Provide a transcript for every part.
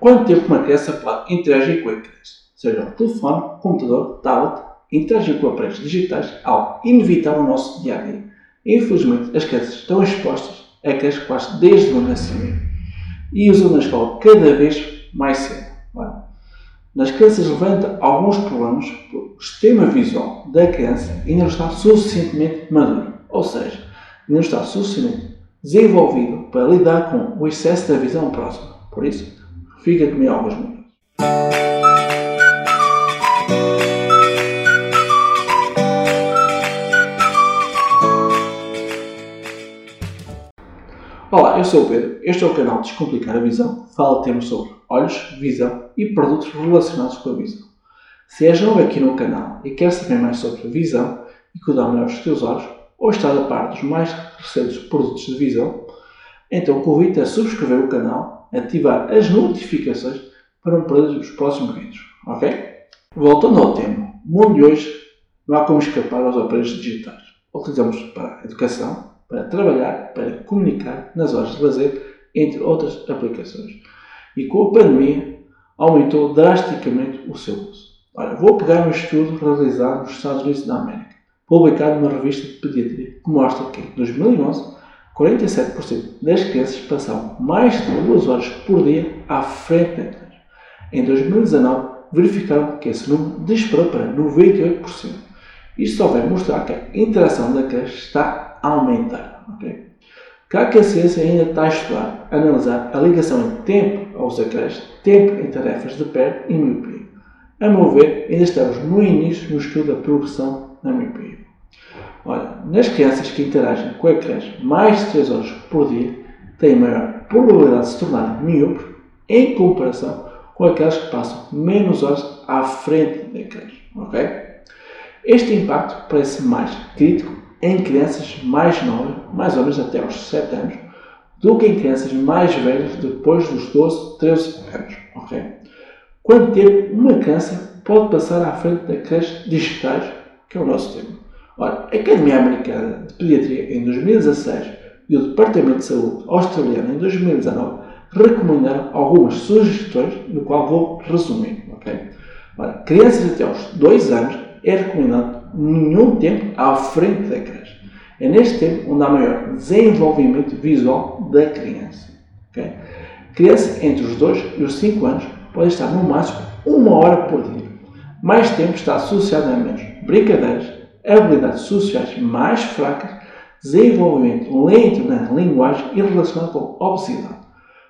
quanto tempo uma criança pode interagir com ecrãs, seja o telefone, computador, tablet, interagir com aparelhos digitais, algo inevitável no nosso dia a dia. Infelizmente, as crianças estão expostas a ecrãs quase desde o nascimento e usam na escola cada vez mais cedo. Nas crianças levanta alguns problemas porque o sistema visual da criança ainda não está suficientemente maduro, ou seja, ainda não está suficientemente desenvolvido para lidar com o excesso da visão próxima. Por isso, fica comigo alguns minutos. Olá, eu sou o Pedro. Este é o canal Descomplicar a Visão. Fala temas sobre olhos, visão e produtos relacionados com a visão. Se és novo aqui no canal e quer saber mais sobre visão e cuidar melhor dos teus olhos, ou estar a par dos mais recentes produtos de visão, então convido-te a subscrever o canal, ativar as notificações para não perder os próximos vídeos, ok? Voltando ao tema, o mundo de hoje não há como escapar aos aparelhos digitais. Utilizamos para a educação, para trabalhar, para comunicar nas horas de lazer, entre outras aplicações. E com a pandemia aumentou drasticamente o seu uso. Olha, vou pegar um estudo realizado nos Estados Unidos da América, publicado numa revista de pediatria, que mostra que em 2011 47% das crianças passavam mais de duas horas por dia à frente da ecrã. Em 2019, verificaram que esse número disparou para 98%. Isto só vai mostrar que a interação da creche está aumentar. Okay? Que a ciência ainda está a estudar, a analisar a ligação entre tempo aos ecrãs, tempo em tarefas de perto e miopia. A meu ver, ainda estamos no início no estudo da progressão da miopia. Olha, nas crianças que interagem com ecrãs mais de 3 horas por dia, têm maior probabilidade de se tornar miúpes em comparação com aquelas que passam menos horas à frente de ecrãs. Okay? Este impacto parece mais crítico em crianças mais novas, mais ou menos até aos 7 anos, do que em crianças mais velhas depois dos 12, 13 anos. Okay? Quanto tempo uma criança pode passar à frente da creche digitais, que é o nosso tema? Ora, a Academia Americana de Pediatria em 2016 e o Departamento de Saúde australiano em 2019 recomendaram algumas sugestões, no qual vou resumir. Okay? Ora, crianças até aos 2 anos é recomendado nenhum tempo à frente da creche. É neste tempo onde há maior desenvolvimento visual da criança. Okay? Criança entre os 2 e os 5 anos pode estar no máximo uma hora por dia. Mais tempo está associado a menos brincadeiras, habilidades sociais mais fracas, desenvolvimento lento na linguagem e relacionado com obesidade.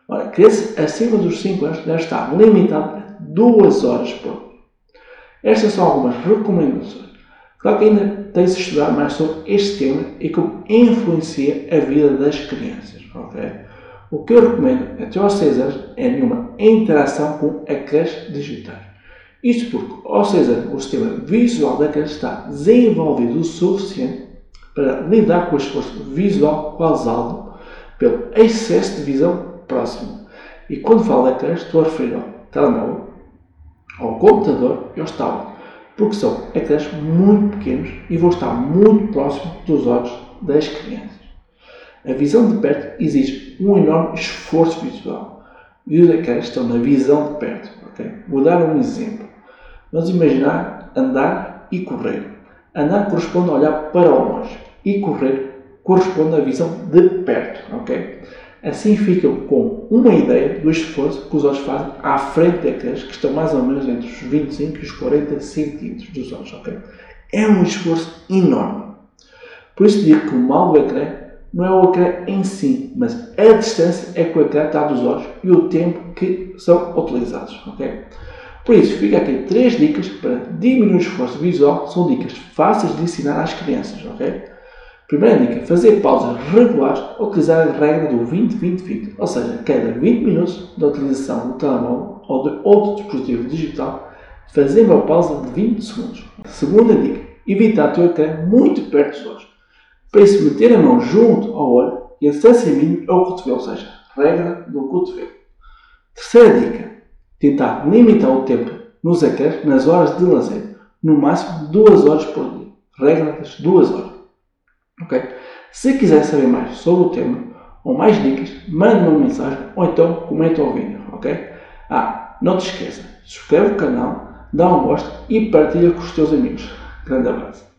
Ora, criança acima dos 5 anos deve estar limitado a 2 horas por dia. Estas são algumas recomendações Claro que ainda tem-se estudar mais sobre este tema e como influencia a vida das crianças. Okay? O que eu recomendo até aos 6 anos é nenhuma interação com a creche digital. Isto porque 6 anos o sistema visual da creche está desenvolvido o suficiente para lidar com o esforço visual causado pelo excesso de visão próxima. E quando falo da creche estou a referir ao telemóvel, ao computador e ao tablets porque são ecrãs muito pequenos e vão estar muito próximos dos olhos das crianças. A visão de perto exige um enorme esforço visual e os ecrãs estão na visão de perto. Okay? Vou dar um exemplo. Vamos imaginar andar e correr. Andar corresponde a olhar para longe e correr corresponde à visão de perto. Okay? Assim ficam com uma ideia do esforço que os olhos fazem à frente daqueles que estão mais ou menos entre os 25 e os 40 centímetros dos olhos. Okay? É um esforço enorme. Por isso digo que o mal do ecrã não é o ecrã em si, mas a distância é que o ecrã está dos olhos e o tempo que são utilizados. Okay? Por isso, fica aqui três dicas para diminuir o esforço visual. São dicas fáceis de ensinar às crianças. Okay? Primeira dica, fazer pausas regulares, utilizar a regra do 20-20-20, ou seja, cada 20 minutos da utilização do telemóvel ou de outro dispositivo digital, fazer uma pausa de 20 segundos. Segunda dica, evitar ter o ecrã muito perto dos olhos. Para isso, meter a mão junto ao olho e a distância mínima é o cotovelo, ou seja, regra do cotovelo. Terceira dica, tentar limitar o tempo nos ecrãs nas horas de lazer, no máximo 2 horas por dia. Regra das 2 horas. Ok? Se quiser saber mais sobre o tema ou mais dicas, mande-me uma mensagem ou então comenta o vídeo. Ok? Ah, não te esqueça, subscreve o canal, dá um gosto e partilha com os teus amigos. Grande abraço.